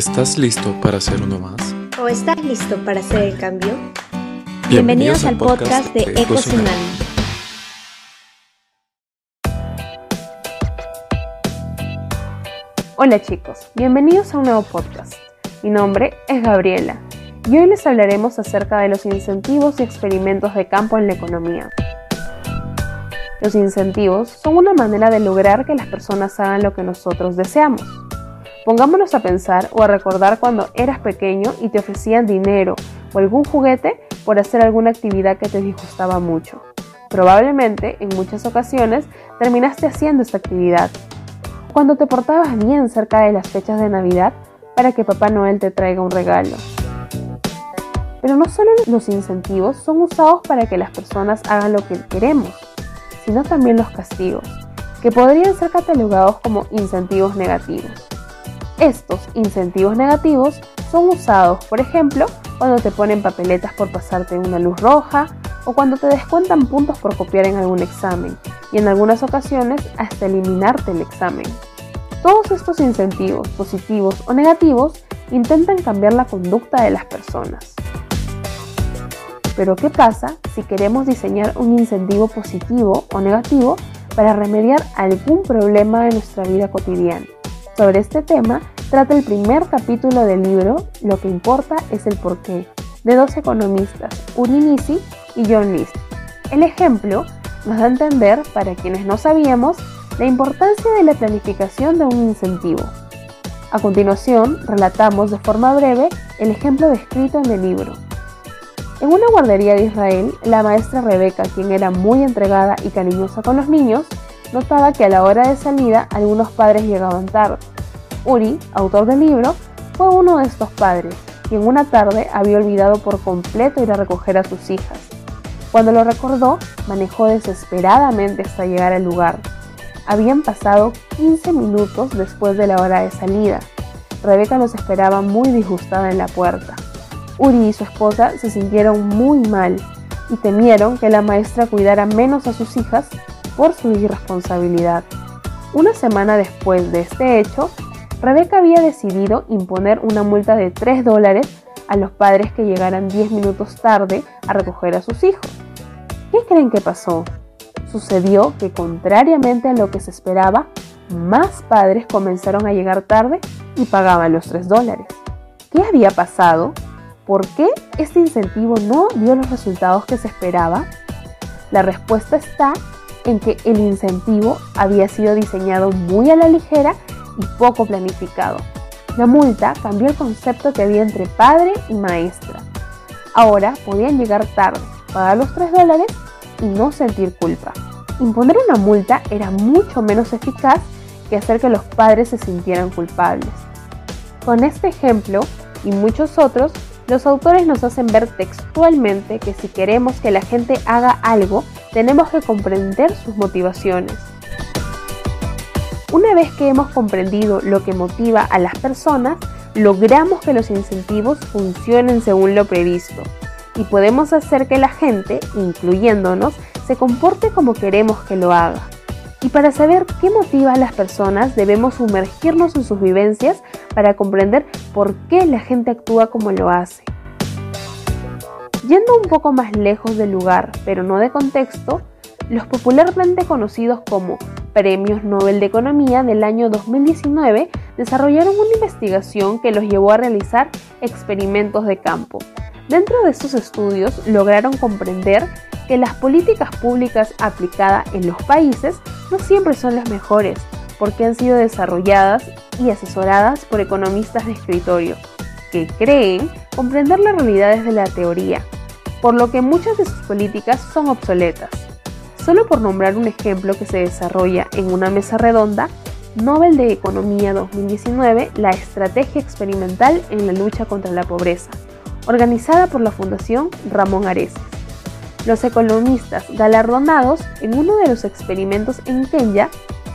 ¿Estás listo para hacer uno más? ¿O estás listo para hacer el cambio? Bienvenidos, al podcast, de Eco Hola chicos, bienvenidos a un nuevo podcast. Mi nombre es Gabriela y hoy les hablaremos acerca de los incentivos y experimentos de campo en la economía. Los incentivos son una manera de lograr que las personas hagan lo que nosotros deseamos. Pongámonos a pensar o a recordar cuando eras pequeño y te ofrecían dinero o algún juguete por hacer alguna actividad que te disgustaba mucho. Probablemente, en muchas ocasiones, terminaste haciendo esta actividad. Cuando te portabas bien cerca de las fechas de Navidad para que Papá Noel te traiga un regalo. Pero no solo los incentivos son usados para que las personas hagan lo que queremos, sino también los castigos, que podrían ser catalogados como incentivos negativos. Estos incentivos negativos son usados, por ejemplo, cuando te ponen papeletas por pasarte una luz roja o cuando te descuentan puntos por copiar en algún examen y en algunas ocasiones hasta eliminarte el examen. Todos estos incentivos, positivos o negativos, intentan cambiar la conducta de las personas. Pero ¿qué pasa si queremos diseñar un incentivo positivo o negativo para remediar algún problema de nuestra vida cotidiana? Sobre este tema trata el primer capítulo del libro Lo que importa es el porqué, de dos economistas, Uri Nisi y John List. El ejemplo nos da a entender, para quienes no sabíamos, la importancia de la planificación de un incentivo. A continuación, relatamos de forma breve el ejemplo descrito en el libro. En una guardería de Israel, la maestra Rebeca, quien era muy entregada y cariñosa con los niños, notaba que a la hora de salida algunos padres llegaban tarde. Uri, autor del libro, fue uno de estos padres, quien una tarde había olvidado por completo ir a recoger a sus hijas. Cuando lo recordó, manejó desesperadamente hasta llegar al lugar. Habían pasado 15 minutos después de la hora de salida. Rebeca los esperaba muy disgustada en la puerta. Uri y su esposa se sintieron muy mal y temieron que la maestra cuidara menos a sus hijas por su irresponsabilidad. Una semana después de este hecho, Rebeca había decidido imponer una multa de 3 dólares a los padres que llegaran 10 minutos tarde a recoger a sus hijos. ¿Qué creen que pasó? Sucedió que contrariamente a lo que se esperaba, más padres comenzaron a llegar tarde y pagaban los 3 dólares. ¿Qué había pasado? ¿Por qué este incentivo no dio los resultados que se esperaba? La respuesta está en que el incentivo había sido diseñado muy a la ligera y poco planificado. La multa cambió el concepto que había entre padre y maestra. Ahora podían llegar tarde, pagar los 3 dólares y no sentir culpa. Imponer una multa era mucho menos eficaz que hacer que los padres se sintieran culpables. Con este ejemplo y muchos otros, los autores nos hacen ver textualmente que si queremos que la gente haga algo, tenemos que comprender sus motivaciones. Una vez que hemos comprendido lo que motiva a las personas, logramos que los incentivos funcionen según lo previsto y podemos hacer que la gente, incluyéndonos, se comporte como queremos que lo haga. Y para saber qué motiva a las personas debemos sumergirnos en sus vivencias para comprender por qué la gente actúa como lo hace. Yendo un poco más lejos del lugar, pero no de contexto, los popularmente conocidos como Premios Nobel de Economía del año 2019 desarrollaron una investigación que los llevó a realizar experimentos de campo. Dentro de estos estudios lograron comprender que las políticas públicas aplicadas en los países no siempre son las mejores, porque han sido desarrolladas y asesoradas por economistas de escritorio, que creen comprender las realidades de la teoría, por lo que muchas de sus políticas son obsoletas. Solo por nombrar un ejemplo que se desarrolla en una mesa redonda, Nobel de Economía 2019, la Estrategia Experimental en la Lucha contra la Pobreza, organizada por la Fundación Ramón Areces. Los economistas galardonados en uno de los experimentos en Kenya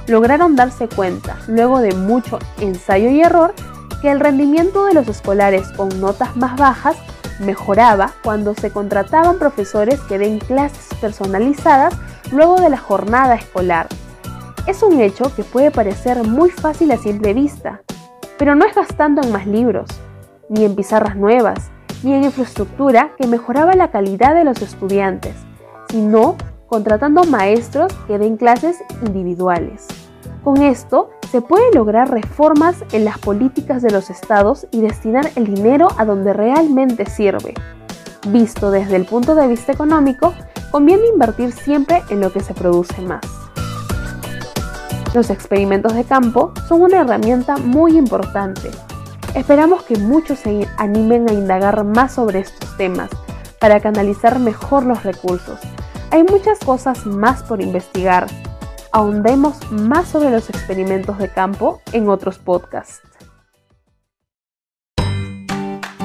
lograron darse cuenta, luego de mucho ensayo y error, que el rendimiento de los escolares con notas más bajas mejoraba cuando se contrataban profesores que den clases personalizadas luego de la jornada escolar. Es un hecho que puede parecer muy fácil a simple vista, Pero no es gastando en más libros, ni en pizarras nuevas, ni en infraestructura que mejoraba la calidad de los estudiantes, sino contratando maestros que den clases individuales. Con esto se puede lograr reformas en las políticas de los estados y destinar el dinero a donde realmente sirve. Visto desde el punto de vista económico, conviene invertir siempre en lo que se produce más. Los experimentos de campo son una herramienta muy importante. Esperamos que muchos se animen a indagar más sobre estos temas para canalizar mejor los recursos. Hay muchas cosas más por investigar. Ahondemos más sobre los experimentos de campo en otros podcasts.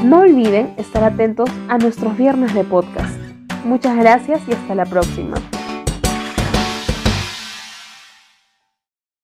No olviden estar atentos a nuestros viernes de podcast. Muchas gracias y hasta la próxima.